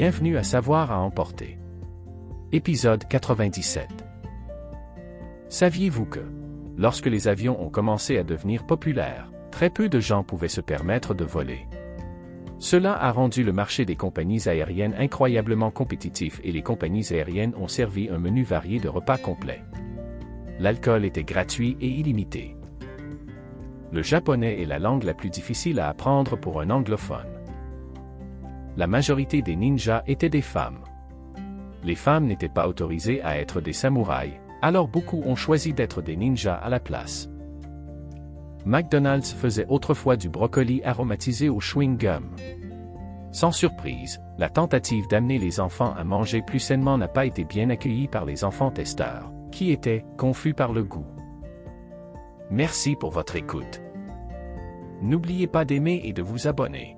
Bienvenue à Savoir à emporter. Épisode 97. Saviez-vous que, lorsque les avions ont commencé à devenir populaires, très peu de gens pouvaient se permettre de voler? Cela a rendu le marché des compagnies aériennes incroyablement compétitif et les compagnies aériennes ont servi un menu varié de repas complets. L'alcool était gratuit et illimité. Le japonais est la langue la plus difficile à apprendre pour un anglophone. La majorité des ninjas étaient des femmes. Les femmes n'étaient pas autorisées à être des samouraïs, alors beaucoup ont choisi d'être des ninjas à la place. McDonald's faisait autrefois du brocoli aromatisé au chewing-gum. Sans surprise, la tentative d'amener les enfants à manger plus sainement n'a pas été bien accueillie par les enfants testeurs, qui étaient confus par le goût. Merci pour votre écoute. N'oubliez pas d'aimer et de vous abonner.